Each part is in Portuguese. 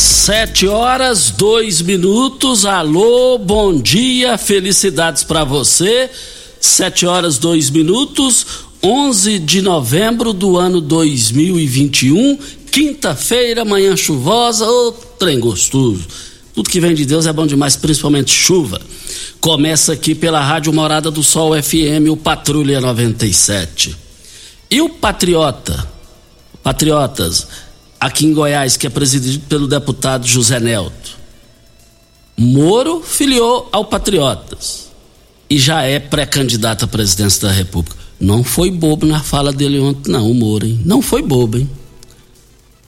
Sete horas, dois minutos. Alô, bom dia, felicidades para você. Sete horas, dois minutos. 11 de novembro do ano 2021, quinta-feira, manhã chuvosa, ô trem gostoso. Tudo que vem de Deus é bom demais, principalmente chuva. Começa aqui pela Rádio Morada do Sol FM, o Patrulha 97. E o Patriota? Patriotas, aqui em Goiás, que é presidido pelo deputado José Nelto. Moro filiou ao Patriotas e já é pré-candidato à presidência da República. Não foi bobo na fala dele ontem, não, o Moro, hein? Não foi bobo, hein?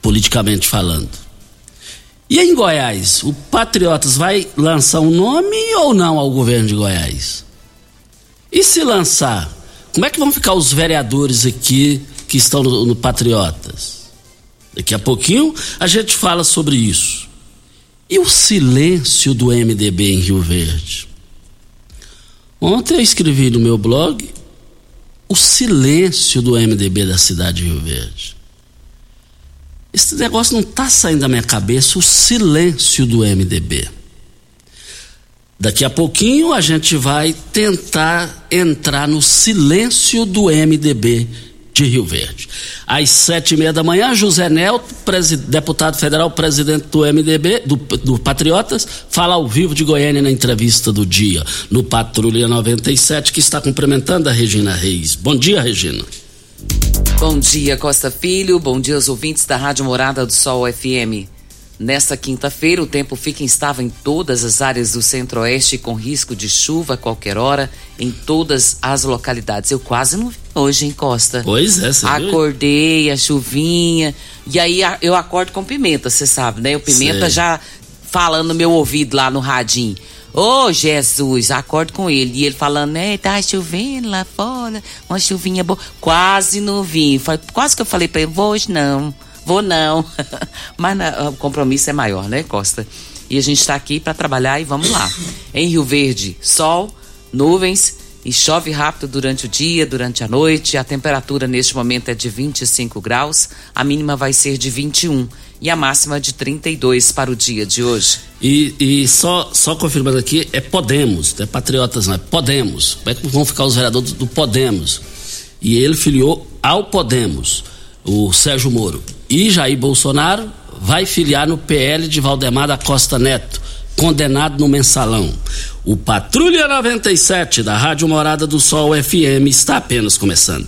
Politicamente falando. E em Goiás, o Patriotas vai lançar um nome ou não ao governo de Goiás? E se lançar, como é que vão ficar os vereadores aqui que estão no, no Patriotas? Daqui a pouquinho a gente fala sobre isso. E o silêncio do MDB em Rio Verde? Ontem eu escrevi no meu blog o silêncio do MDB da cidade de Rio Verde. Esse negócio não está saindo da minha cabeça, o silêncio do MDB. Daqui a pouquinho a gente vai tentar entrar no silêncio do MDB de Rio Verde. Às sete e meia da manhã, José Nelto, deputado federal, presidente do MDB, do, do, Patriotas, fala ao vivo de Goiânia na entrevista do dia, no Patrulha 97, que está cumprimentando a Regina Reis. Bom dia, Regina. Bom dia, Costa Filho. Bom dia aos ouvintes da Rádio Morada do Sol FM. Nesta quinta-feira, o tempo fica instável em todas as áreas do centro-oeste, com risco de chuva a qualquer hora em todas as localidades. Eu quase não vi hoje em Costa. Pois é, você Acordei, viu? a chuvinha. E aí eu acordo com pimenta, você sabe, né? O pimenta Sei. já falando no meu ouvido lá no radinho. Ô oh, Jesus, acordo com ele. E ele falando, né, tá chovendo lá fora, uma chuvinha boa. Quase não vim. Quase que eu falei pra ele, vou hoje não. Vou não. Mas na, o compromisso é maior, né, Costa? E a gente está aqui para trabalhar e vamos lá. Em Rio Verde, sol, nuvens e chove rápido durante o dia, durante a noite. A temperatura neste momento é de 25 graus, a mínima vai ser de 21 e a máxima de 32 para o dia de hoje. E, e só, só confirmando aqui, é Podemos, não é Patriotas, não é Podemos. Como é que vão ficar os vereadores do Podemos? E ele filiou ao Podemos, o Sérgio Moro. E Jair Bolsonaro vai filiar no PL de Valdemar da Costa Neto, condenado no mensalão. O Patrulha 97 da Rádio Morada do Sol FM está apenas começando.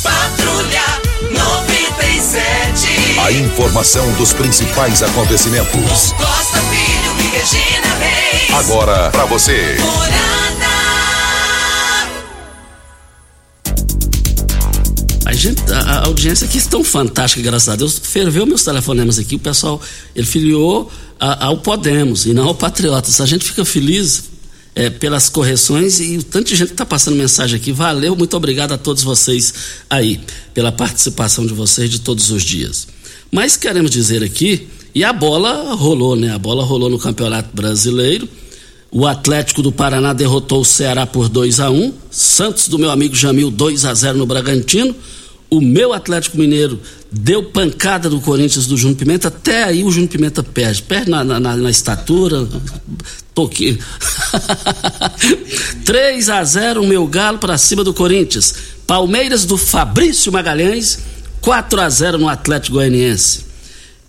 Patrulha 97. A informação dos principais acontecimentos. Costa Filho e Regina Reis. Agora para você. Morada. A, gente, a, audiência aqui está fantástica, graças a Deus. Ferveu meus telefonemas aqui, o pessoal, ele filiou a, ao Podemos e não ao Patriotas. A gente fica feliz é, pelas correções e o tanto de gente que está passando mensagem aqui. Valeu, muito obrigado a todos vocês aí, pela participação de vocês de todos os dias. Mas queremos dizer aqui, e a bola rolou, né? A bola rolou no Campeonato Brasileiro. O Atlético do Paraná derrotou o Ceará por 2 a 1 Santos do meu amigo Jamil 2 a 0 no Bragantino. O meu Atlético Mineiro deu pancada do Corinthians do Júnior Pimenta. Até aí o Júnior Pimenta perde. Perde na, na, na estatura. Toque. 3 a 0 o meu Galo para cima do Corinthians. Palmeiras do Fabrício Magalhães. 4 a 0 no Atlético Goianiense.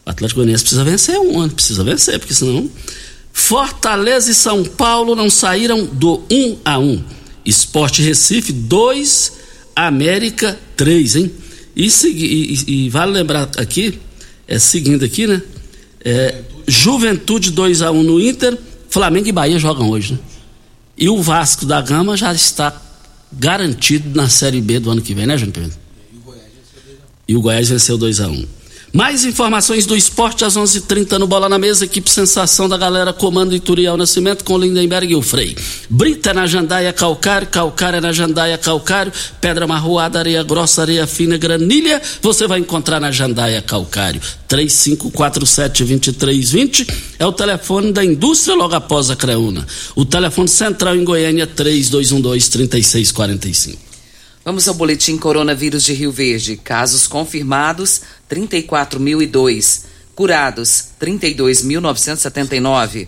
O Atlético Goianiense precisa vencer um ano. Precisa vencer, porque senão Fortaleza e São Paulo não saíram do 1 a 1. Esporte Recife 2, América 3, hein? E, e, e, vale lembrar aqui, é seguindo aqui, né? É, Juventude 2 a 1 no Inter, Flamengo e Bahia jogam hoje, né? E o Vasco da Gama já está garantido na Série B do ano que vem, né, João Pedro? E o Goiás venceu 2 a 1. Mais informações do esporte às 11:30 h 30 no Bola na Mesa, equipe Sensação da Galera, comando Ituriel Nascimento com Lindenberg e o Frei. Brita na Jandaia Calcário, Calcário na Jandaia Calcário, Pedra Marroada, Areia Grossa, Areia Fina, Granilha, você vai encontrar na Jandaia Calcário. 3547-2320 é o telefone da indústria logo após a Creuna. O telefone central em Goiânia 3212-3645. Vamos ao boletim Coronavírus de Rio Verde. Casos confirmados: 34.002. Curados: 32.979.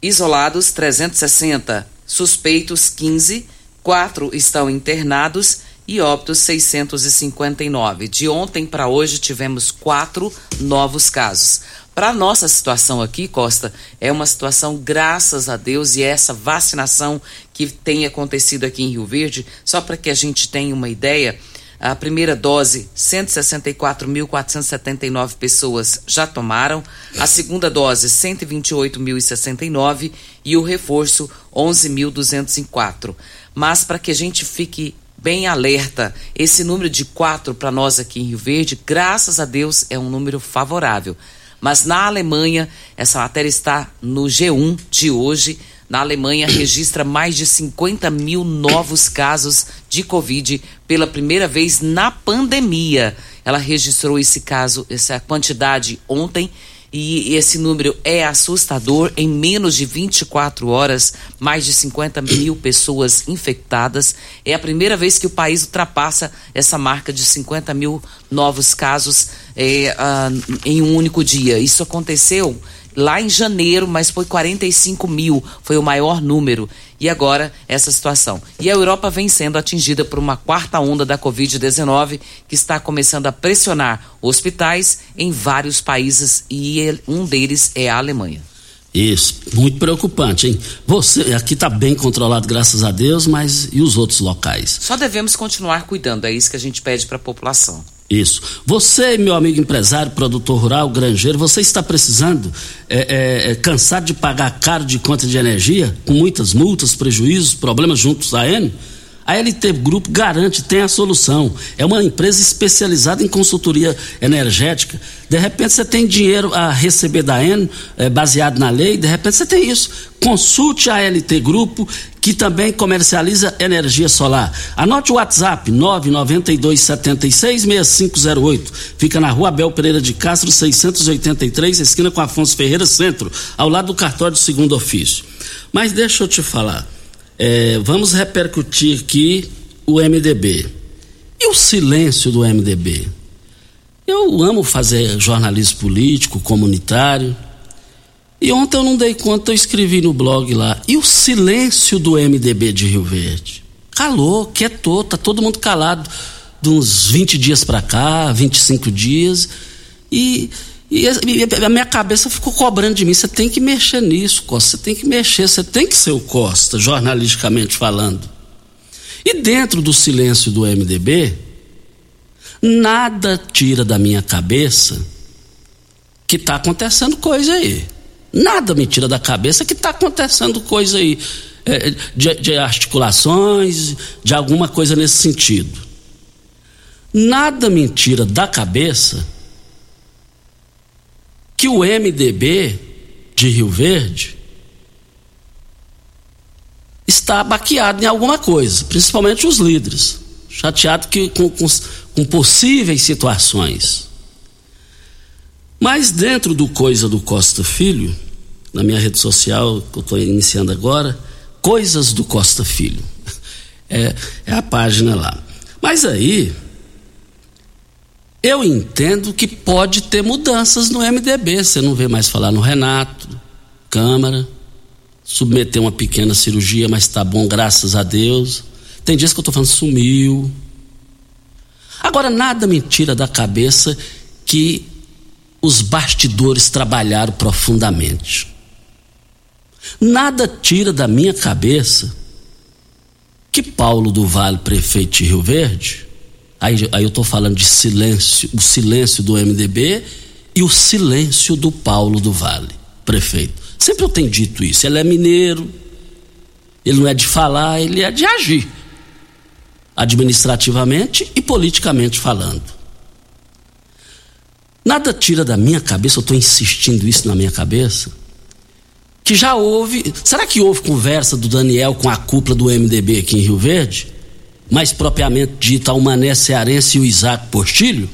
Isolados: 360. Suspeitos: 15. Quatro estão internados e óbitos 659. De ontem para hoje tivemos quatro novos casos. Para nossa situação aqui, Costa, é uma situação, graças a Deus, e essa vacinação que tem acontecido aqui em Rio Verde, só para que a gente tenha uma ideia, a primeira dose, 164.479 pessoas já tomaram, a segunda dose, 128.069 e o reforço, 11.204. Mas para que a gente fique bem alerta, esse número de quatro para nós aqui em Rio Verde, graças a Deus, é um número favorável. Mas na Alemanha, essa matéria está no G1 de hoje. Na Alemanha, registra mais de 50 mil novos casos de Covid pela primeira vez na pandemia. Ela registrou esse caso, essa quantidade ontem e esse número é assustador. Em menos de 24 horas, mais de 50 mil pessoas infectadas. É a primeira vez que o país ultrapassa essa marca de 50 mil novos casos é, uh, em um único dia. Isso aconteceu lá em janeiro, mas foi 45 mil, foi o maior número. E agora, essa situação. E a Europa vem sendo atingida por uma quarta onda da Covid-19, que está começando a pressionar hospitais em vários países, e um deles é a Alemanha. Isso, muito preocupante, hein? Você aqui está bem controlado, graças a Deus, mas e os outros locais? Só devemos continuar cuidando, é isso que a gente pede para a população. Isso. Você, meu amigo empresário, produtor rural, granjeiro, você está precisando, é, é, é, cansado de pagar caro de conta de energia, com muitas multas, prejuízos, problemas juntos à N? A LT Grupo garante, tem a solução. É uma empresa especializada em consultoria energética. De repente você tem dinheiro a receber da EN, é, baseado na lei, de repente você tem isso. Consulte a LT Grupo, que também comercializa energia solar. Anote o WhatsApp 992766508. Fica na rua Abel Pereira de Castro, 683, esquina com Afonso Ferreira Centro, ao lado do cartório do segundo ofício. Mas deixa eu te falar. É, vamos repercutir aqui o MDB. E o silêncio do MDB? Eu amo fazer jornalismo político, comunitário. E ontem eu não dei conta, eu escrevi no blog lá. E o silêncio do MDB de Rio Verde? Calou, quietou, tá todo mundo calado de uns 20 dias para cá, 25 dias. E e a minha cabeça ficou cobrando de mim. Você tem que mexer nisso, Costa. Você tem que mexer, você tem que ser o Costa, jornalisticamente falando. E dentro do silêncio do MDB, nada tira da minha cabeça que está acontecendo coisa aí. Nada me tira da cabeça que está acontecendo coisa aí. É, de, de articulações, de alguma coisa nesse sentido. Nada me tira da cabeça que o MDB de Rio Verde está baqueado em alguma coisa, principalmente os líderes, chateado que, com, com, com possíveis situações. Mas dentro do Coisa do Costa Filho, na minha rede social, que eu estou iniciando agora, Coisas do Costa Filho. É, é a página lá. Mas aí, eu entendo que pode ter mudanças no MDB. Você não vê mais falar no Renato, Câmara, submeter uma pequena cirurgia, mas está bom, graças a Deus. Tem dias que eu estou falando sumiu. Agora, nada me tira da cabeça que os bastidores trabalharam profundamente. Nada tira da minha cabeça que Paulo do Vale, prefeito de Rio Verde, aí, aí eu estou falando de silêncio, o silêncio do MDB e o silêncio do Paulo do Vale, prefeito. Sempre eu tenho dito isso. Ele é mineiro, ele não é de falar, ele é de agir, administrativamente e politicamente falando. Nada tira da minha cabeça, eu estou insistindo isso na minha cabeça, que já houve. Será que houve conversa do Daniel com a cúpula do MDB aqui em Rio Verde? Mais propriamente dita, o Mané Cearense e o Isaac Postilho?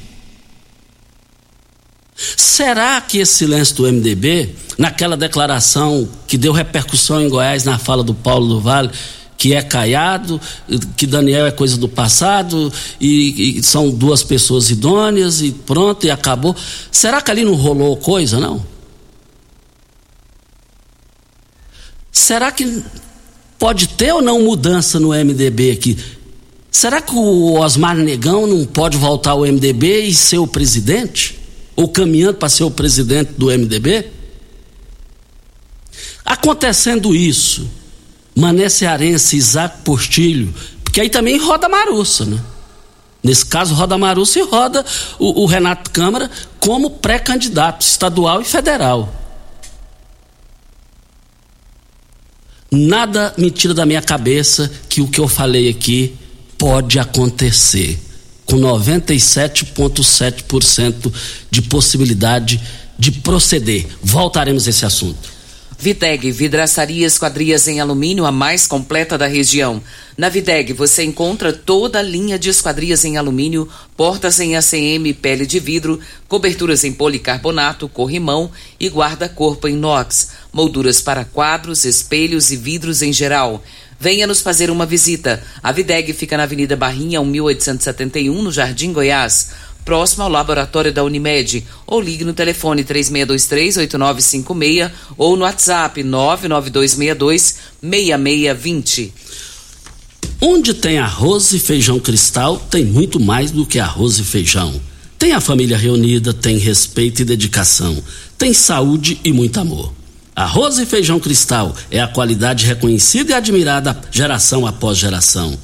Será que esse silêncio do MDB, naquela declaração que deu repercussão em Goiás na fala do Paulo do Vale, que é caiado, que Daniel é coisa do passado e, e, são duas pessoas idôneas e pronto e acabou. Será que ali não rolou coisa, não? Será que pode ter ou não mudança no MDB aqui? Será que o Osmar Negão não pode voltar ao MDB e ser o presidente? Ou caminhando para ser o presidente do MDB? Acontecendo isso, Mané Cearense, Isaac Postilho, porque aí também roda Marussa, né? Nesse caso, roda Marussa e roda o, o Renato Câmara como pré-candidato estadual e federal. Nada me tira da minha cabeça que o que eu falei aqui pode acontecer, com 97,7% de possibilidade de proceder. Voltaremos a esse assunto. Videg, vidraçaria esquadrias em alumínio, a mais completa da região. Na Videg você encontra toda a linha de esquadrias em alumínio, portas em ACM, pele de vidro, coberturas em policarbonato, corrimão e guarda-corpo em inox, molduras para quadros, espelhos e vidros em geral. Venha nos fazer uma visita. A Videg fica na Avenida Barrinha, 1871, no Jardim Goiás próximo ao laboratório da Unimed, ou ligue no telefone 3623-8956 ou no WhatsApp 99262-6620. Onde tem arroz e feijão cristal, tem muito mais do que arroz e feijão. Tem a família reunida, tem respeito e dedicação, tem saúde e muito amor. Arroz e feijão cristal é a qualidade reconhecida e admirada geração após geração.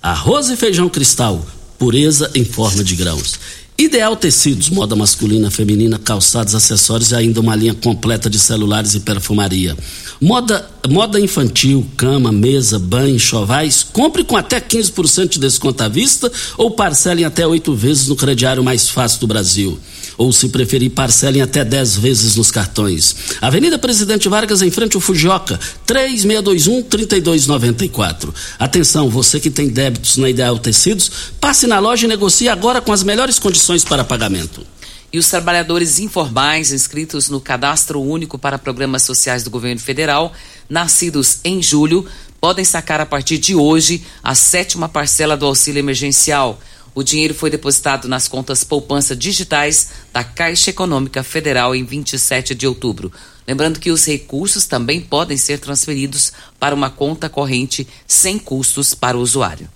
Arroz e feijão cristal, pureza em forma de grãos. Ideal Tecidos, moda masculina, feminina, calçados, acessórios e ainda uma linha completa de celulares e perfumaria. Moda, moda infantil, cama, mesa, banho, chovais. Compre com até 15% de desconto à vista ou parcelem até oito vezes no crediário mais fácil do Brasil ou, se preferir, parcelem até 10 vezes nos cartões. Avenida Presidente Vargas, em frente ao Fujioka, 3621-3294. Atenção, você que tem débitos na Ideal Tecidos, passe na loja e negocie agora com as melhores condições para pagamento. E os trabalhadores informais inscritos no Cadastro Único para Programas Sociais do Governo Federal, nascidos em julho, podem sacar a partir de hoje a sétima parcela do auxílio emergencial. O dinheiro foi depositado nas contas poupança digitais da Caixa Econômica Federal em 27 de outubro. Lembrando que os recursos também podem ser transferidos para uma conta corrente sem custos para o usuário.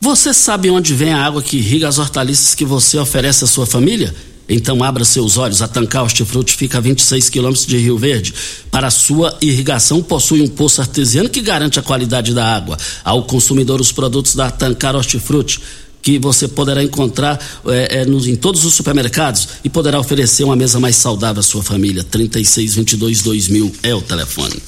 Você sabe onde vem a água que irriga as hortaliças que você oferece à sua família? Então abra seus olhos. A Tancar Hortifruti fica a 26 quilômetros de Rio Verde. Para sua irrigação, possui um poço artesiano que garante a qualidade da água. Ao consumidor, os produtos da Tancar Hortifruti que você poderá encontrar é, é, nos, em todos os supermercados e poderá oferecer uma mesa mais saudável à sua família. 3622 2000 é o telefone.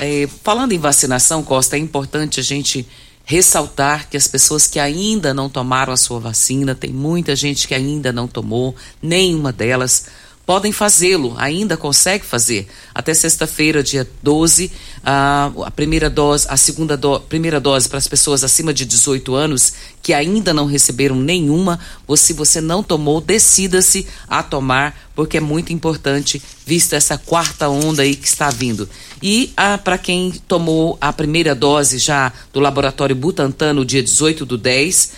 É, falando em vacinação, Costa, é importante a gente ressaltar que as pessoas que ainda não tomaram a sua vacina, tem muita gente que ainda não tomou nenhuma delas, podem fazê-lo, ainda consegue fazer. Até sexta-feira, dia 12, a, a primeira dose, a segunda do, primeira dose para as pessoas acima de 18 anos que ainda não receberam nenhuma, ou se você não tomou, decida-se a tomar, porque é muito importante, vista essa quarta onda aí que está vindo. E para quem tomou a primeira dose já do laboratório Butantan no dia 18 do 10,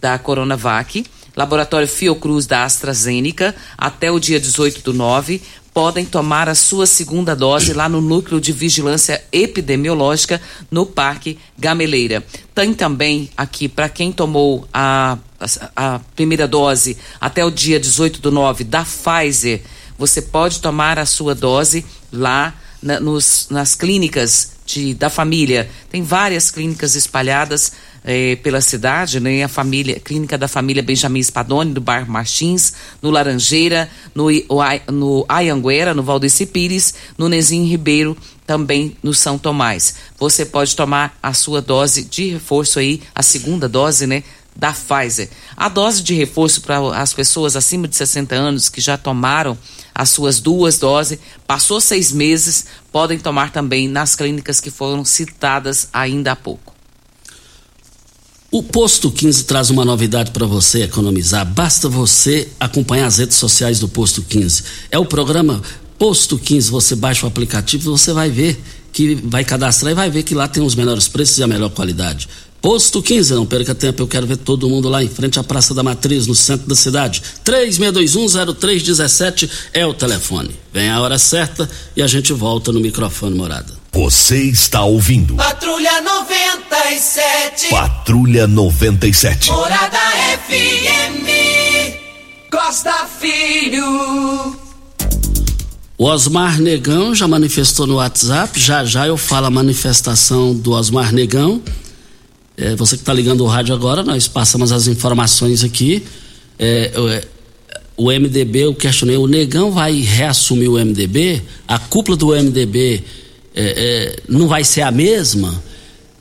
da Coronavac, Laboratório Fiocruz da AstraZeneca, até o dia 18 do 9, podem tomar a sua segunda dose lá no Núcleo de Vigilância Epidemiológica no Parque Gameleira. Tem também aqui, para quem tomou a, a, a, primeira dose até o dia 18 do 9 da Pfizer, você pode tomar a sua dose lá na, nos, nas clínicas de, da família. Tem várias clínicas espalhadas eh, pela cidade, né? A família, clínica da família Benjamin Spadoni, do bairro Martins, no Laranjeira, no, no Ayanguera, no Valdeci Pires, no Nezinho Ribeiro, também no São Tomás. Você pode tomar a sua dose de reforço aí, a segunda dose, né? Da Pfizer. A dose de reforço para as pessoas acima de 60 anos que já tomaram as suas duas doses, passou seis meses, podem tomar também nas clínicas que foram citadas ainda há pouco. O Posto 15 traz uma novidade para você economizar. Basta você acompanhar as redes sociais do Posto 15. É o programa Posto 15. Você baixa o aplicativo e você vai ver que vai cadastrar e vai ver que lá tem os melhores preços e a melhor qualidade. Posto 15, não perca tempo, eu quero ver todo mundo lá em frente à Praça da Matriz, no centro da cidade. 36210317 é o telefone. Vem a hora certa e a gente volta no microfone morada. Você está ouvindo. Patrulha 97. Patrulha 97. Morada FM. Costa Filho. O Osmar Negão já manifestou no WhatsApp. Já já eu falo a manifestação do Osmar Negão. É, você que está ligando o rádio agora, nós passamos as informações aqui. É, é, o MDB, eu questionei, o Negão vai reassumir o MDB? A cúpula do MDB é, é, não vai ser a mesma,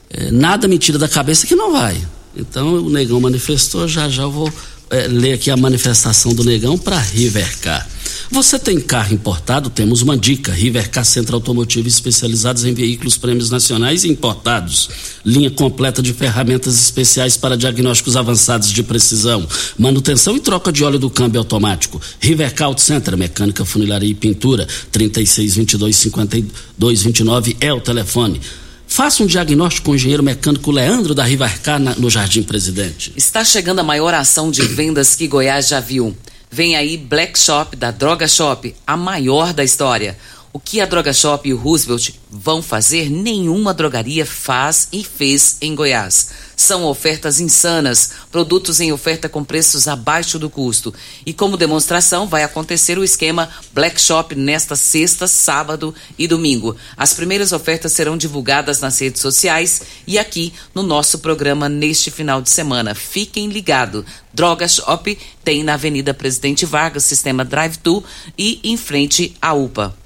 é, nada me tira da cabeça que não vai. Então o Negão manifestou, já já eu vou é, ler aqui a manifestação do Negão para Rivercar. Você tem carro importado? Temos uma dica. Rivercar Centro Automotivo especializados em veículos prêmios nacionais e importados. Linha completa de ferramentas especiais para diagnósticos avançados de precisão, manutenção e troca de óleo do câmbio automático. Rivercar Auto Center, mecânica, funilaria e pintura. 3622 5229 é o telefone. Faça um diagnóstico com o engenheiro mecânico Leandro da Rivercar no Jardim Presidente. Está chegando a maior ação de vendas que Goiás já viu. Vem aí Black Shop da Droga Shop, a maior da história. O que a Droga Shop e o Roosevelt vão fazer, nenhuma drogaria faz e fez em Goiás. São ofertas insanas, produtos em oferta com preços abaixo do custo. E como demonstração, vai acontecer o esquema Black Shop nesta sexta, sábado e domingo. As primeiras ofertas serão divulgadas nas redes sociais e aqui no nosso programa neste final de semana. Fiquem ligados. Droga Shop tem na Avenida Presidente Vargas, sistema Drive-Thru e em frente à UPA.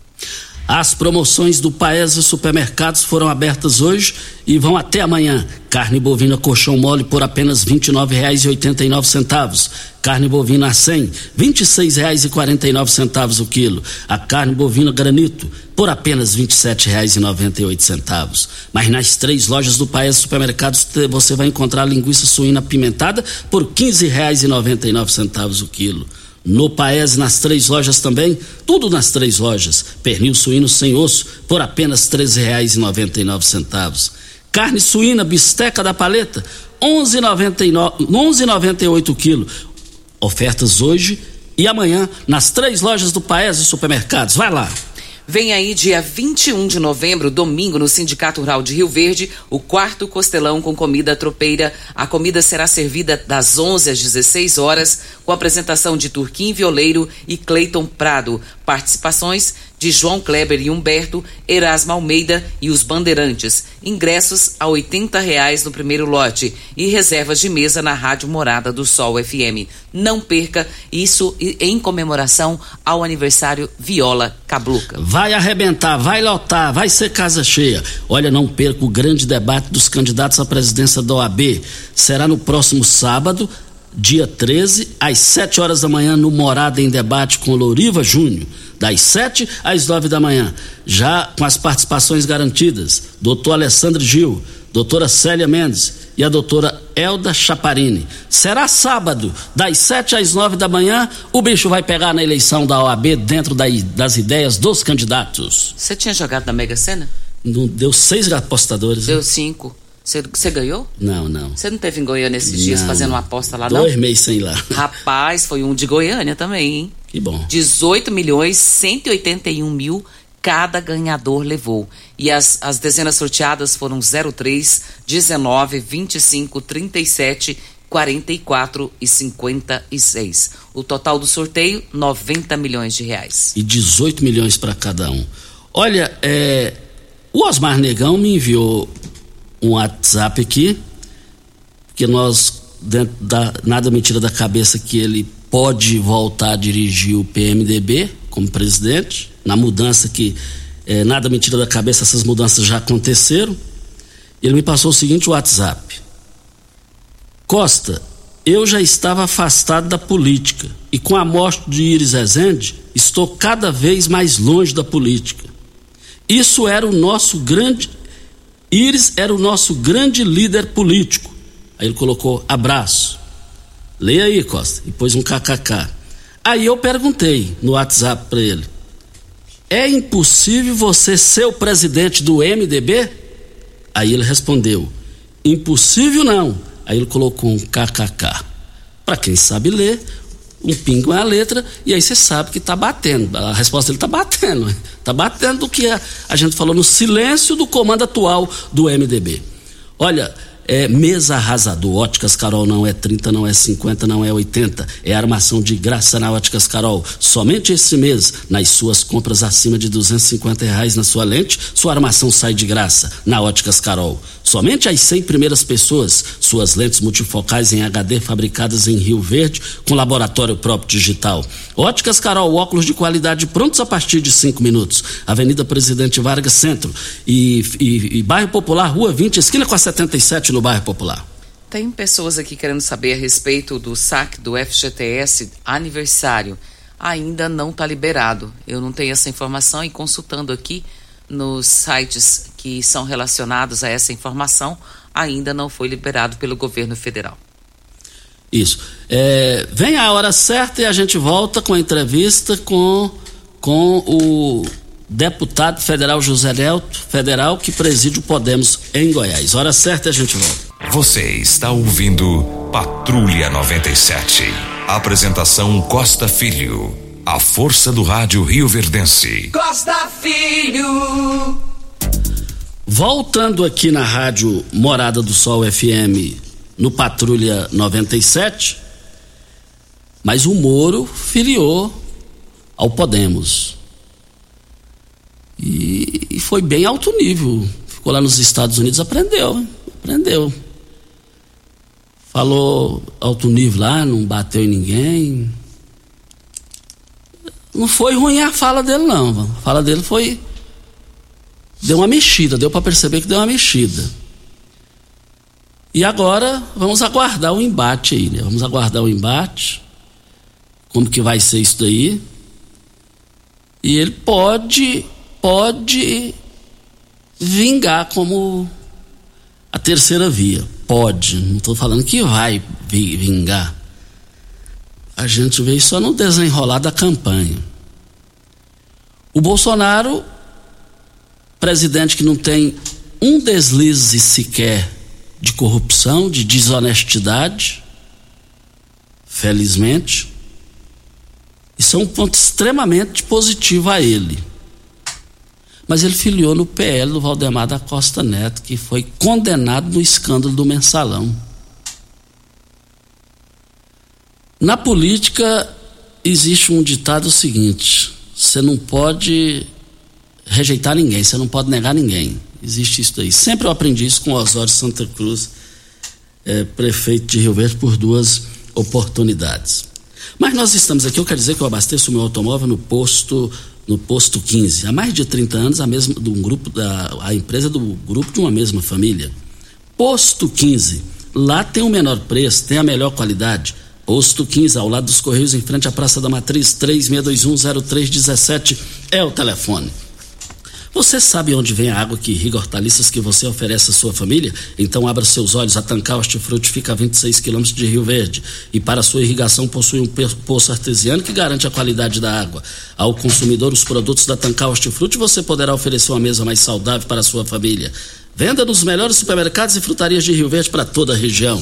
As promoções do Paese Supermercados foram abertas hoje e vão até amanhã. Carne bovina colchão mole por apenas R$ 29,89. Carne bovina a 100, R$ 26,49 o quilo. A carne bovina granito por apenas R$ 27,98. Mas nas três lojas do Paese Supermercados você vai encontrar linguiça suína pimentada por R$ 15,99 o quilo. No Paese, nas três lojas também, tudo nas três lojas. Pernil suíno sem osso por apenas R$ 13,99. Carne suína bisteca da paleta, R$ 11,98 quilo. Ofertas hoje e amanhã nas três lojas do Paese Supermercados. Vai lá. Vem aí dia 21 de novembro, domingo, no Sindicato Rural de Rio Verde, o quarto costelão com comida tropeira. A comida será servida das 11 às 16 horas, com apresentação de Turquim Violeiro e Cleiton Prado. Participações de João Kleber e Humberto, Erasmo Almeida e os Bandeirantes. Ingressos a R$ reais no primeiro lote e reservas de mesa na Rádio Morada do Sol FM. Não perca isso em comemoração ao aniversário Viola Cabluca. Vai arrebentar, vai lotar, vai ser casa cheia. Olha, não perca o grande debate dos candidatos à presidência da OAB. Será no próximo sábado, dia 13, às 7 horas da manhã, no Morada em Debate com Louriva Júnior das 7 às 9 da manhã, já com as participações garantidas, doutor Alessandro Gil, doutora Célia Mendes e a doutora Elda Chaparini. Será sábado, das 7 às 9 da manhã, o bicho vai pegar na eleição da OAB dentro da, das ideias dos candidatos. Você tinha jogado na Mega Sena? Não, deu seis apostadores. Deu né? cinco. Você ganhou? Não, não. Você não teve em Goiânia esses dias não, fazendo uma aposta lá, dois não? Dois meses sem lá. Rapaz, foi um de Goiânia também, hein? Que bom. 18 milhões 181 mil cada ganhador levou. E as, as dezenas sorteadas foram 03, 19, 25, 37, 44 e 56. O total do sorteio, 90 milhões de reais. E 18 milhões para cada um. Olha, é, o Osmar Negão me enviou um WhatsApp aqui, que nós, dentro da, nada me tira da cabeça que ele pode voltar a dirigir o PMDB como presidente, na mudança que é, nada me tira da cabeça, essas mudanças já aconteceram. Ele me passou o seguinte WhatsApp. Costa, eu já estava afastado da política e com a morte de Iris Rezende estou cada vez mais longe da política. Isso era o nosso grande Iris era o nosso grande líder político. Aí ele colocou abraço. Leia aí, Costa. E pôs um kkk. Aí eu perguntei no WhatsApp para ele: É impossível você ser o presidente do MDB? Aí ele respondeu: Impossível não. Aí ele colocou um kkk. Para quem sabe ler, um pingo é a letra, e aí você sabe que está batendo. A resposta dele está batendo. Está batendo do que a, a gente falou no silêncio do comando atual do MDB. Olha, é mesa arrasador. Óticas Carol não é 30, não é 50, não é 80. É armação de graça na Óticas Carol. Somente esse mês, nas suas compras acima de 250 reais na sua lente, sua armação sai de graça na Óticas Carol. Somente as 100 primeiras pessoas, suas lentes multifocais em HD fabricadas em Rio Verde, com laboratório próprio digital. Óticas Carol, óculos de qualidade prontos a partir de 5 minutos. Avenida Presidente Vargas Centro e, e, e Bairro Popular, Rua 20, esquina com a 77 no bairro Popular. Tem pessoas aqui querendo saber a respeito do saque do FGTS aniversário. Ainda não está liberado. Eu não tenho essa informação e consultando aqui nos sites que são relacionados a essa informação, ainda não foi liberado pelo governo federal. Isso. É, vem a hora certa e a gente volta com a entrevista com, com o deputado federal José Nelto, federal que preside o Podemos em Goiás. Hora certa a gente volta. Você está ouvindo Patrulha 97. Apresentação Costa Filho. A força do rádio Rio Verdense. Costa Filho. Voltando aqui na rádio Morada do Sol FM, no Patrulha 97, mas o Moro filiou ao Podemos. E, e, foi bem alto nível. Ficou lá nos Estados Unidos, aprendeu, aprendeu. Falou alto nível lá, não bateu em ninguém. Não foi ruim a fala dele, não. A fala dele foi. Deu uma mexida, deu para perceber que deu uma mexida. E agora vamos aguardar o embate aí, né? Vamos aguardar o embate. Como que vai ser isso daí? E ele pode pode vingar como a terceira via. Pode, não estou falando que vai vingar. A gente vê só no desenrolar da campanha. O Bolsonaro, presidente que não tem um deslize sequer de corrupção, de desonestidade, felizmente, isso é um ponto extremamente positivo a ele mas ele filiou no PL do Valdemar da Costa Neto, que foi condenado no escândalo do mensalão. Na política existe um ditado seguinte: você não pode rejeitar ninguém, você não pode negar ninguém. Existe isso aí. Sempre eu aprendi isso com Osório Santa Cruz, é, prefeito de Rio Verde, por duas oportunidades. Mas nós estamos aqui, eu quero dizer que eu abasteço o meu automóvel no posto no posto 15. Há mais de 30 anos, a mesma do um grupo da a empresa do grupo de uma mesma família. Posto 15. Lá tem o menor preço, tem a melhor qualidade. Posto 15, ao lado dos Correios, em frente à Praça da Matriz, 36210317 é o telefone. Você sabe onde vem a água que irriga hortaliças que você oferece à sua família? Então abra seus olhos. A Tancar Hortifruti fica a 26 quilômetros de Rio Verde e para sua irrigação possui um poço artesiano que garante a qualidade da água. Ao consumidor os produtos da Tancar Hortifruti você poderá oferecer uma mesa mais saudável para a sua família. Venda nos melhores supermercados e frutarias de Rio Verde para toda a região.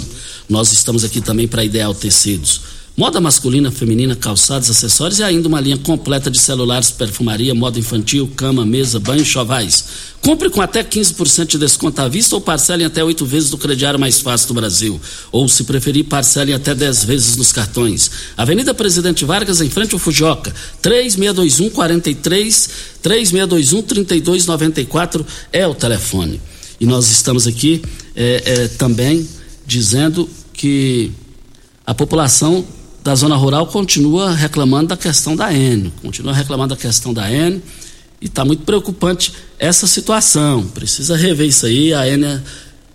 Nós estamos aqui também para Ideal Tecidos. Moda masculina, feminina, calçados, acessórios e ainda uma linha completa de celulares, perfumaria, moda infantil, cama, mesa, banho e chovais. Compre com até 15% de desconto à vista ou parcele até oito vezes do crediário mais fácil do Brasil. Ou, se preferir, parcele até 10 vezes nos cartões. Avenida Presidente Vargas, em frente ao Fujoca. 3621 43 3621 3294 é o telefone. E nós estamos aqui é, é, também dizendo que a população da zona rural continua reclamando da questão da N, continua reclamando da questão da N e está muito preocupante essa situação. Precisa rever isso aí. A N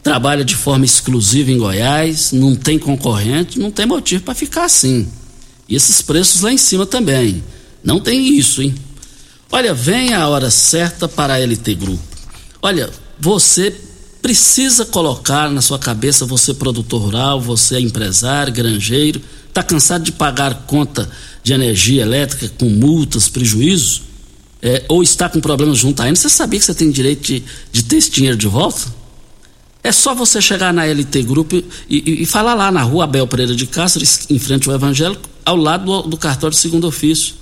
trabalha de forma exclusiva em Goiás, não tem concorrente, não tem motivo para ficar assim. E esses preços lá em cima também. Não tem isso, hein? Olha, vem a hora certa para a LT Grupo. Olha, você precisa colocar na sua cabeça, você produtor rural, você empresário, granjeiro, Está cansado de pagar conta de energia elétrica com multas, prejuízos? É, ou está com problemas junto à Enel? Você sabia que você tem direito de, de ter esse dinheiro de volta? É só você chegar na LT Grupo e, e, e, falar lá na rua Abel Pereira de Cáceres, em frente ao Evangélico, ao lado do, do cartório de segundo ofício.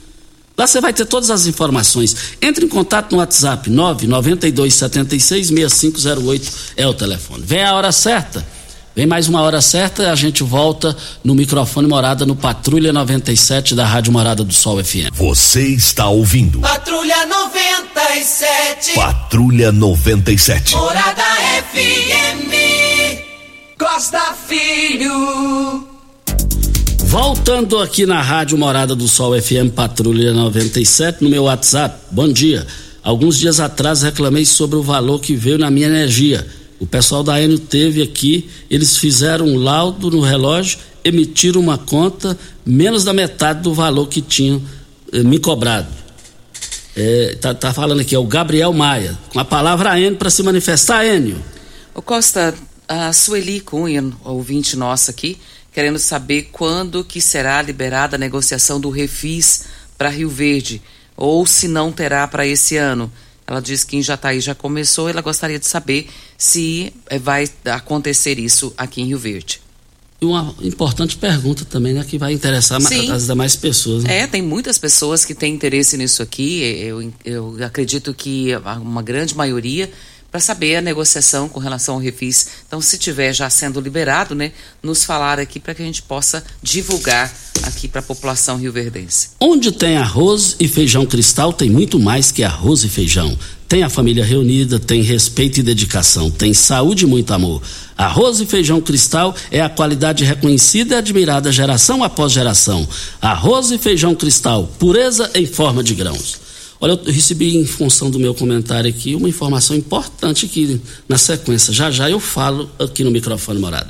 Lá você vai ter todas as informações. Entre em contato no WhatsApp 992 76 6508 é o telefone. Vem a hora certa. Vem mais uma hora certa, a gente volta no microfone Morada no Patrulha 97 da Rádio Morada do Sol FM. Você está ouvindo. Patrulha 97. Patrulha 97. Morada FM. Costa Filho. Voltando aqui na Rádio Morada do Sol FM Patrulha 97 no meu WhatsApp. Bom dia. Alguns dias atrás reclamei sobre o valor que veio na minha energia o pessoal da Enel teve aqui, eles fizeram um laudo no relógio, emitiram uma conta menos da metade do valor que tinham eh, me cobrado. É, tá, tá, falando aqui, é o Gabriel Maia, com a palavra Enio para se manifestar, Enio. O Costa, a Sueli Cunha, ouvinte nossa aqui, querendo saber quando que será liberada a negociação do Refis para Rio Verde, ou se não terá para esse ano. Ela diz que em Jataí já começou, ela gostaria de saber se eh, vai acontecer isso aqui em Rio Verde. E uma importante pergunta também, né, que vai interessar Sim. as demais pessoas. Né? É, tem muitas pessoas que têm interesse nisso aqui. Eu, eu acredito que uma grande maioria para saber a negociação com relação ao refis. Então, se tiver já sendo liberado, né, nos falar aqui para que a gente possa divulgar aqui para a população rioverdense. Onde tem arroz e feijão cristal, tem muito mais que arroz e feijão. Tem a família reunida, tem respeito e dedicação, tem saúde e muito amor. Arroz e feijão cristal é a qualidade reconhecida e admirada geração após geração. Arroz e feijão cristal, pureza em forma de grãos. Olha, eu recebi em função do meu comentário aqui uma informação importante que na sequência, já já eu falo aqui no microfone morada.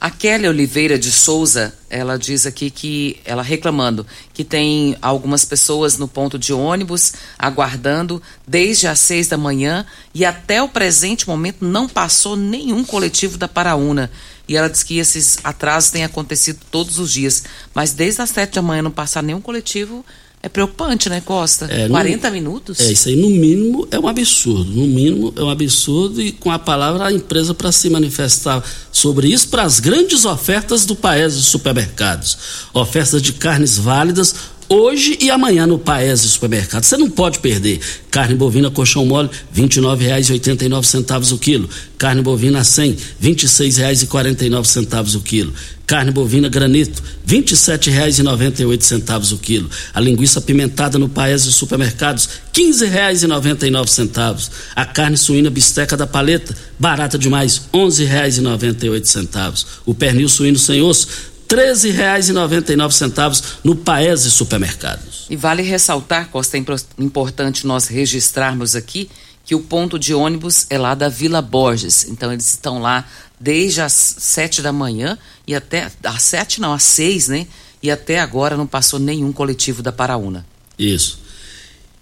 A Kelly Oliveira de Souza, ela diz aqui que, ela reclamando, que tem algumas pessoas no ponto de ônibus aguardando desde as seis da manhã e até o presente momento não passou nenhum coletivo da Paraúna. E ela diz que esses atrasos têm acontecido todos os dias, mas desde as sete da manhã não passar nenhum coletivo, é preocupante, né, Costa? É, 40 no, minutos? É, isso aí no mínimo é um absurdo. No mínimo é um absurdo e com a palavra a empresa para se manifestar sobre isso para as grandes ofertas do país dos supermercados. Ofertas de carnes válidas hoje e amanhã no Paese Supermercado. Você não pode perder. Carne bovina colchão mole, R$ 29,89 o quilo. Carne bovina 100, R$ 26,49 o quilo. Carne bovina granito, R$ 27,98 o quilo. A linguiça apimentada no Paese Supermercados, R$ 15,99. A carne suína bisteca da paleta, barata demais, R$ 11,98. O pernil suíno sem osso, R$ 13,99 no Paese Supermercados. E vale ressaltar, Costa, é importante nós registrarmos aqui que o ponto de ônibus é lá da Vila Borges. Então eles estão lá desde as sete da manhã e até às sete não, às seis, né? E até agora não passou nenhum coletivo da Paraúna. Isso.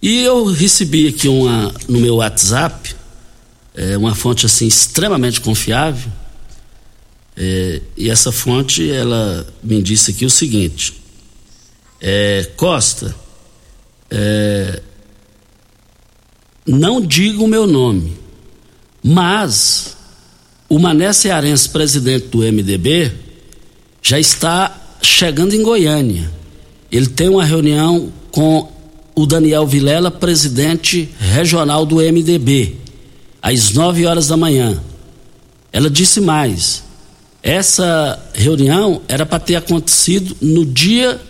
E eu recebi aqui uma no meu WhatsApp é, uma fonte assim extremamente confiável é, e essa fonte, ela me disse aqui o seguinte: é, Costa, é, não digo o meu nome, mas o Mané Cearense, presidente do MDB, já está chegando em Goiânia. Ele tem uma reunião com o Daniel Vilela, presidente regional do MDB, às 9 horas da manhã. Ela disse mais: essa reunião era para ter acontecido no dia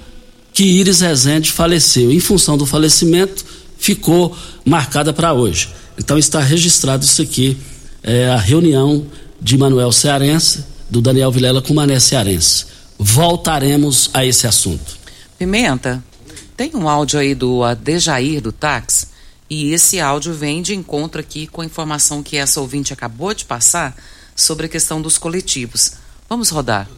que Iris Rezende faleceu. Em função do falecimento, ficou marcada para hoje. Então está registrado isso aqui, é, a reunião de Manuel Cearense, do Daniel Vilela com Mané Cearense. Voltaremos a esse assunto. Pimenta, tem um áudio aí do Adejair do táxi, e esse áudio vem de encontro aqui com a informação que essa ouvinte acabou de passar sobre a questão dos coletivos. Vamos rodar.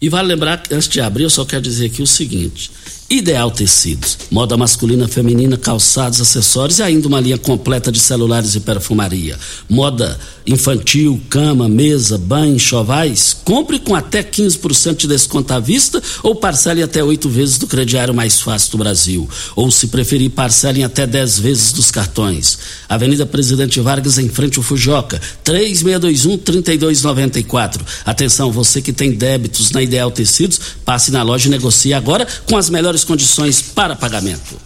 E vale lembrar que antes de abrir, eu só quero dizer aqui o seguinte: Ideal Tecidos, moda masculina, feminina, calçados, acessórios e ainda uma linha completa de celulares e perfumaria. Moda infantil, cama, mesa, banho, chovais. Compre com até 15% de desconto à vista ou parcele até oito vezes do crediário mais fácil do Brasil. Ou, se preferir, parcelem até 10 vezes dos cartões. Avenida Presidente Vargas, em frente ao Fujoca, 3621-3294. Atenção, você que tem débitos na Ideal Tecidos, passe na loja e negocie agora com as melhores condições para pagamento.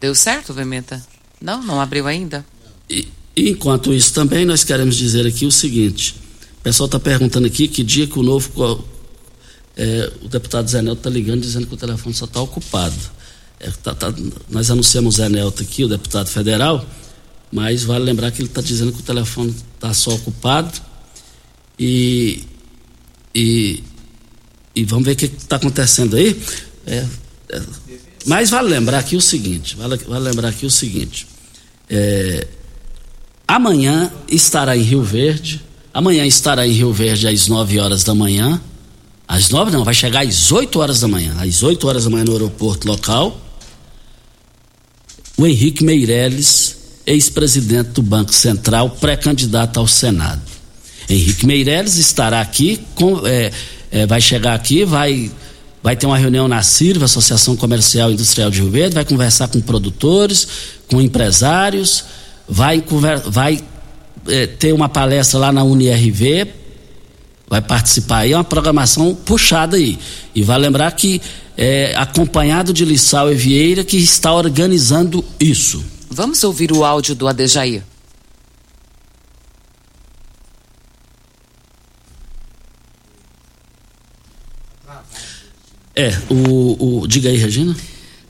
Deu certo, Vementa? Não, não abriu ainda? E, enquanto isso também, nós queremos dizer aqui o seguinte: o pessoal está perguntando aqui que dia que o novo. É, o deputado Zé Nelto está ligando dizendo que o telefone só está ocupado. É, tá, tá, nós anunciamos o Zé Nelto aqui, o deputado federal, mas vale lembrar que ele está dizendo que o telefone está só ocupado e, e, e vamos ver o que está acontecendo aí. É, é, mas vale lembrar aqui o seguinte, vale, vale lembrar aqui o seguinte, é, amanhã estará em Rio Verde, amanhã estará em Rio Verde às 9 horas da manhã, às 9 não, vai chegar às 8 horas da manhã, às 8 horas da manhã no aeroporto local, o Henrique Meirelles, ex-presidente do Banco Central, pré-candidato ao Senado. Henrique Meirelles estará aqui, com, é, é, vai chegar aqui, vai vai ter uma reunião na CIRVA, Associação Comercial e Industrial de Rio Verde, vai conversar com produtores, com empresários, vai, vai é, ter uma palestra lá na UniRV, vai participar aí, é uma programação puxada aí. E vai lembrar que é acompanhado de Lissau e Vieira que está organizando isso. Vamos ouvir o áudio do Adejair. É, o, o, diga aí, Regina.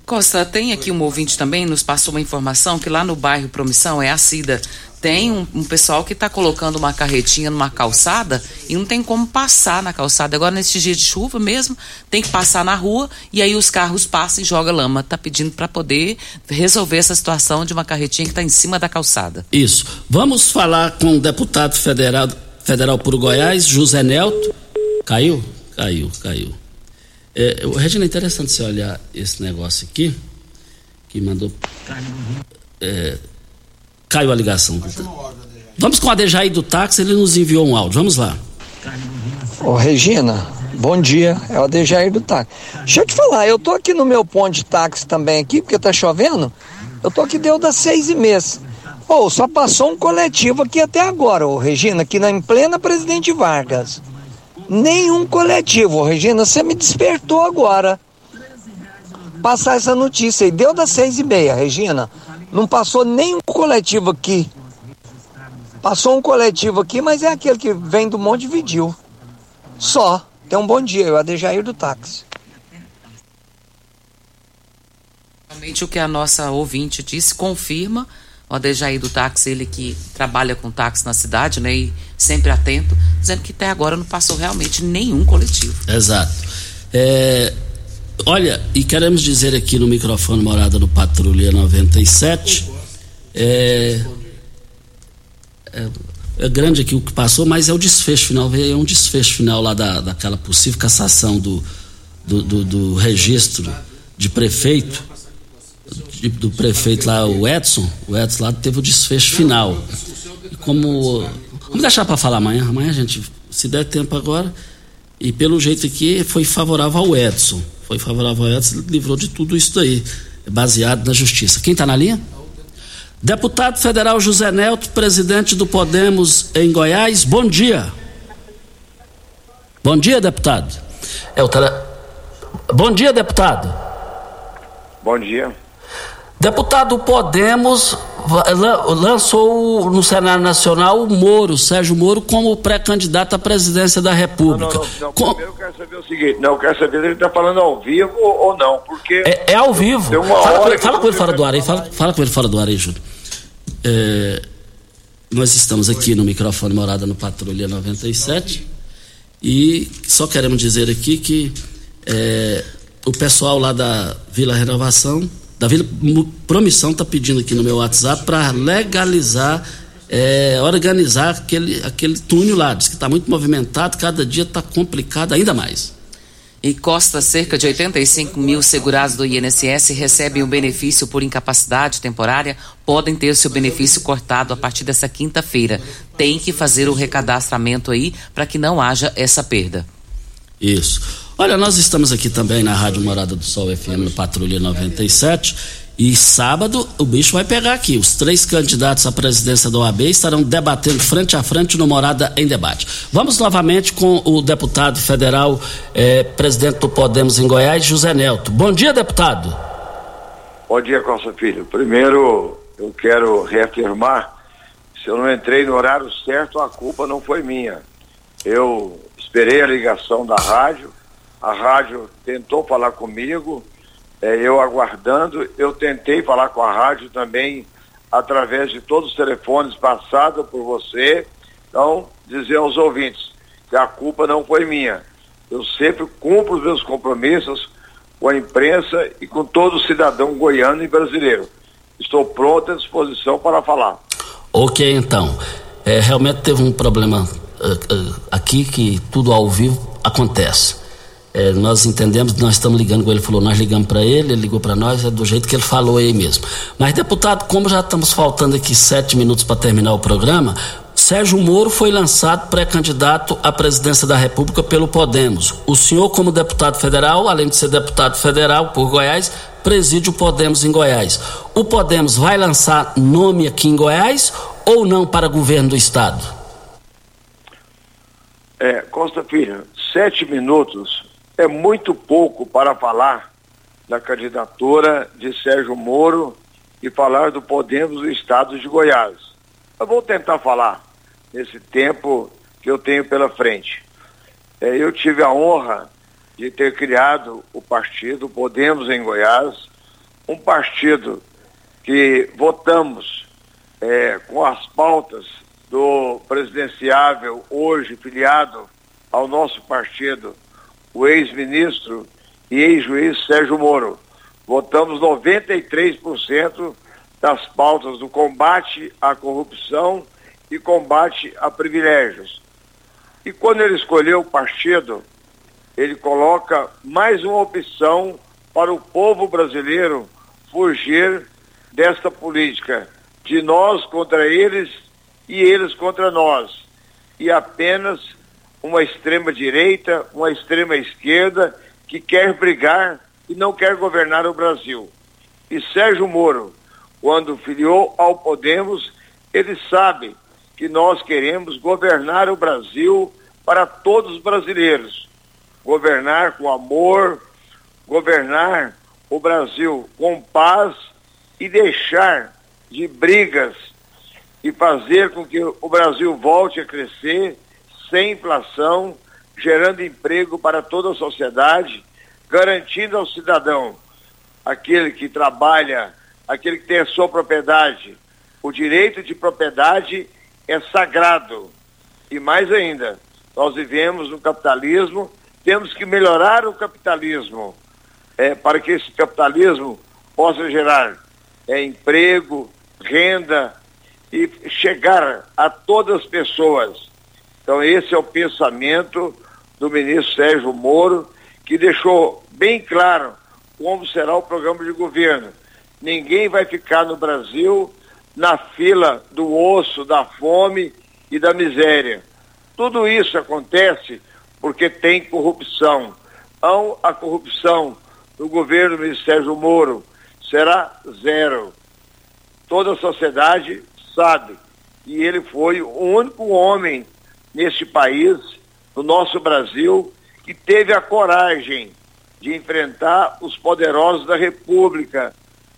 Costa, tem aqui um ouvinte também, nos passou uma informação que lá no bairro Promissão, é a Cida, tem um, um pessoal que está colocando uma carretinha numa calçada e não tem como passar na calçada. Agora, nesse dia de chuva mesmo, tem que passar na rua e aí os carros passam e jogam lama. Está pedindo para poder resolver essa situação de uma carretinha que está em cima da calçada. Isso. Vamos falar com o deputado federal, federal por Goiás, José Nelto. Caiu? Caiu, caiu. É, Regina, é interessante você olhar esse negócio aqui, que mandou. É, caiu a ligação. Vamos com a Dejaí do táxi, ele nos enviou um áudio. Vamos lá. Ô Regina, bom dia. É o Adejair do táxi. Deixa eu te falar, eu tô aqui no meu ponto de táxi também aqui, porque tá chovendo. Eu tô aqui deu das seis e meia. Ô, oh, só passou um coletivo aqui até agora, ô Regina, aqui na, em plena Presidente Vargas nenhum coletivo. Regina, você me despertou agora. passar essa notícia aí. Deu das seis e meia, Regina. Não passou nenhum coletivo aqui. Passou um coletivo aqui, mas é aquele que vem do Monte Vidil. Só. Tem um bom dia, eu Adejair do táxi. Realmente o que a nossa ouvinte disse confirma. O Adejair do táxi, ele que trabalha com táxi na cidade, né? E sempre atento, dizendo que até agora não passou realmente nenhum coletivo. Exato. É, olha, e queremos dizer aqui no microfone Morada do Patrulha 97. É, é, é grande aqui o que passou, mas é o desfecho final, é um desfecho final lá da, daquela possível cassação do, do, do, do registro de prefeito, de, do prefeito lá, o Edson, o Edson lá teve o desfecho final. E como. Vamos deixar para falar amanhã, amanhã a gente, se der tempo agora, e pelo jeito aqui foi favorável ao Edson. Foi favorável ao Edson, livrou de tudo isso daí, baseado na justiça. Quem está na linha? Deputado federal José Nelto, presidente do Podemos em Goiás, bom dia. Bom dia, deputado. É o tele... Bom dia, deputado. Bom dia. Deputado Podemos lançou no cenário nacional o Moro, Sérgio Moro, como pré-candidato à presidência da República. Não, não, não. Com... Primeiro eu quero saber o seguinte, não, eu quero saber se ele está falando ao vivo ou não, porque... É, é ao vivo. Fala, com ele, fala com ele fora do ar aí, fala, fala com ele fora do ar aí, Júlio. É, nós estamos aqui no microfone Morada no Patrulha 97 e só queremos dizer aqui que é, o pessoal lá da Vila Renovação da Vila Promissão está pedindo aqui no meu WhatsApp para legalizar, é, organizar aquele, aquele túnel lá. Diz que está muito movimentado, cada dia está complicado ainda mais. E Costa, cerca de 85 mil segurados do INSS recebem o benefício por incapacidade temporária, podem ter seu benefício cortado a partir dessa quinta-feira. Tem que fazer o recadastramento aí para que não haja essa perda. Isso. Olha, nós estamos aqui também na Rádio Morada do Sol FM no Patrulha 97. E sábado o bicho vai pegar aqui. Os três candidatos à presidência da OAB estarão debatendo frente a frente no Morada em Debate. Vamos novamente com o deputado federal, eh, presidente do Podemos em Goiás, José Nelto. Bom dia, deputado. Bom dia, Costa Filho. Primeiro, eu quero reafirmar: se eu não entrei no horário certo, a culpa não foi minha. Eu esperei a ligação da rádio a rádio tentou falar comigo, é, eu aguardando, eu tentei falar com a rádio também através de todos os telefones passados por você. Então, dizer aos ouvintes que a culpa não foi minha. Eu sempre cumpro os meus compromissos com a imprensa e com todo cidadão goiano e brasileiro. Estou pronto à disposição para falar. Ok, então. É, realmente teve um problema uh, uh, aqui que tudo ao vivo acontece. É, nós entendemos, nós estamos ligando com ele, falou, nós ligamos para ele, ele ligou para nós, é do jeito que ele falou aí mesmo. Mas, deputado, como já estamos faltando aqui sete minutos para terminar o programa, Sérgio Moro foi lançado pré-candidato à presidência da República pelo Podemos. O senhor, como deputado federal, além de ser deputado federal por Goiás, preside o Podemos em Goiás. O Podemos vai lançar nome aqui em Goiás ou não para governo do Estado? É, Costa Filho, sete minutos é muito pouco para falar da candidatura de Sérgio Moro e falar do Podemos do Estado de Goiás. Eu vou tentar falar nesse tempo que eu tenho pela frente. É, eu tive a honra de ter criado o partido Podemos em Goiás, um partido que votamos é, com as pautas do presidenciável, hoje filiado ao nosso partido, o ex-ministro e ex-juiz Sérgio Moro. Votamos 93% das pautas do combate à corrupção e combate a privilégios. E quando ele escolheu o partido, ele coloca mais uma opção para o povo brasileiro fugir desta política de nós contra eles e eles contra nós. E apenas uma extrema direita, uma extrema esquerda que quer brigar e não quer governar o Brasil. E Sérgio Moro, quando filiou ao Podemos, ele sabe que nós queremos governar o Brasil para todos os brasileiros. Governar com amor, governar o Brasil com paz e deixar de brigas e fazer com que o Brasil volte a crescer sem inflação, gerando emprego para toda a sociedade, garantindo ao cidadão, aquele que trabalha, aquele que tem a sua propriedade, o direito de propriedade é sagrado. E mais ainda, nós vivemos no capitalismo, temos que melhorar o capitalismo é, para que esse capitalismo possa gerar é, emprego, renda e chegar a todas as pessoas. Então esse é o pensamento do ministro Sérgio Moro, que deixou bem claro como será o programa de governo. Ninguém vai ficar no Brasil na fila do osso, da fome e da miséria. Tudo isso acontece porque tem corrupção. Então, a corrupção no governo do Ministério Moro será zero. Toda a sociedade sabe. E ele foi o único homem neste país, no nosso Brasil, que teve a coragem de enfrentar os poderosos da República,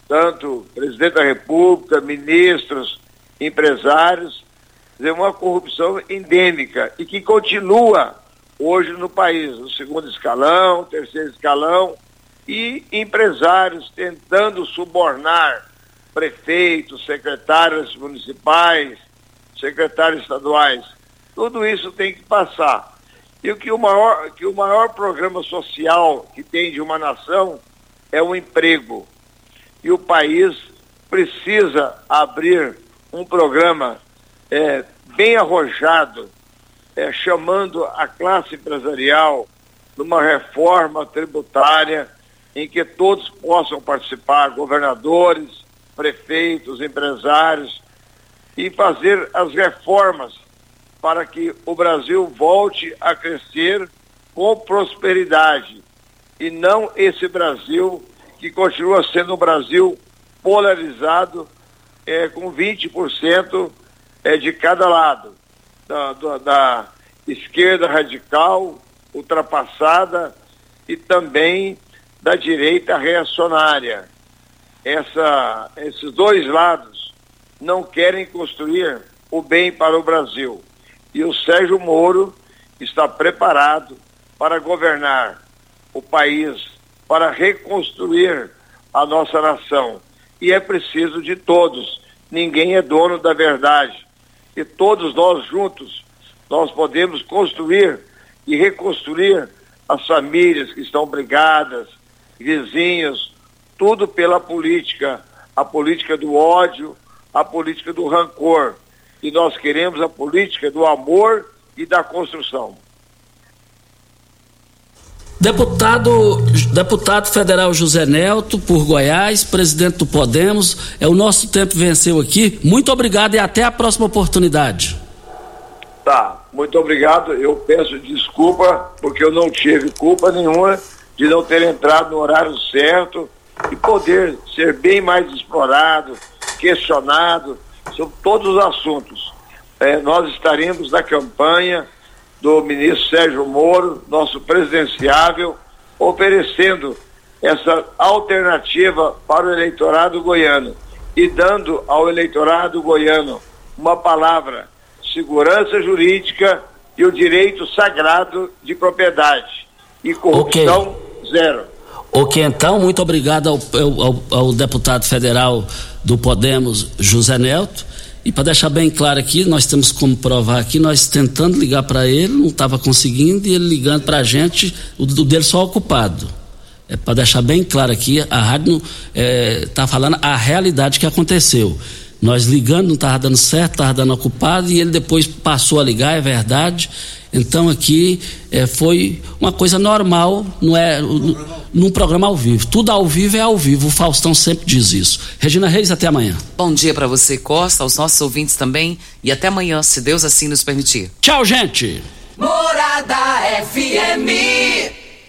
tanto presidente da República, ministros, empresários, dizer, uma corrupção endêmica e que continua hoje no país, no segundo escalão, terceiro escalão, e empresários tentando subornar prefeitos, secretários municipais, secretários estaduais. Tudo isso tem que passar. E o que o maior, que o maior programa social que tem de uma nação é o emprego. E o país precisa abrir um programa é, bem arrojado, é, chamando a classe empresarial numa reforma tributária em que todos possam participar, governadores, prefeitos, empresários, e fazer as reformas para que o Brasil volte a crescer com prosperidade e não esse Brasil que continua sendo um Brasil polarizado é, com 20% é, de cada lado, da, da, da esquerda radical, ultrapassada e também da direita reacionária. Essa, esses dois lados não querem construir o bem para o Brasil. E o Sérgio Moro está preparado para governar o país, para reconstruir a nossa nação. E é preciso de todos. Ninguém é dono da verdade. E todos nós juntos, nós podemos construir e reconstruir as famílias que estão brigadas, vizinhos, tudo pela política, a política do ódio, a política do rancor. E nós queremos a política do amor e da construção. Deputado, deputado federal José Nelto, por Goiás, presidente do Podemos, é o nosso tempo venceu aqui. Muito obrigado e até a próxima oportunidade. Tá, muito obrigado. Eu peço desculpa porque eu não tive culpa nenhuma de não ter entrado no horário certo e poder ser bem mais explorado, questionado sobre todos os assuntos. É, nós estaremos na campanha do ministro Sérgio Moro, nosso presidenciável, oferecendo essa alternativa para o eleitorado goiano e dando ao eleitorado goiano uma palavra: segurança jurídica e o direito sagrado de propriedade. E corrupção okay zero. Ok, então, muito obrigado ao, ao, ao, deputado federal do Podemos, José Nelto. E para deixar bem claro aqui, nós temos como provar aqui, nós tentando ligar para ele, não estava conseguindo, e ele ligando para a gente, o, o dele só ocupado. É para deixar bem claro aqui, a rádio está é, tá falando a realidade que aconteceu. Nós ligando, não estava dando certo, estava dando ocupado, e ele depois passou a ligar, é verdade. Então aqui é, foi uma coisa normal, não é num programa ao vivo. Tudo ao vivo é ao vivo. O Faustão sempre diz isso. Regina Reis, até amanhã. Bom dia para você, Costa, aos nossos ouvintes também e até amanhã, se Deus assim nos permitir. Tchau, gente. Morada FM.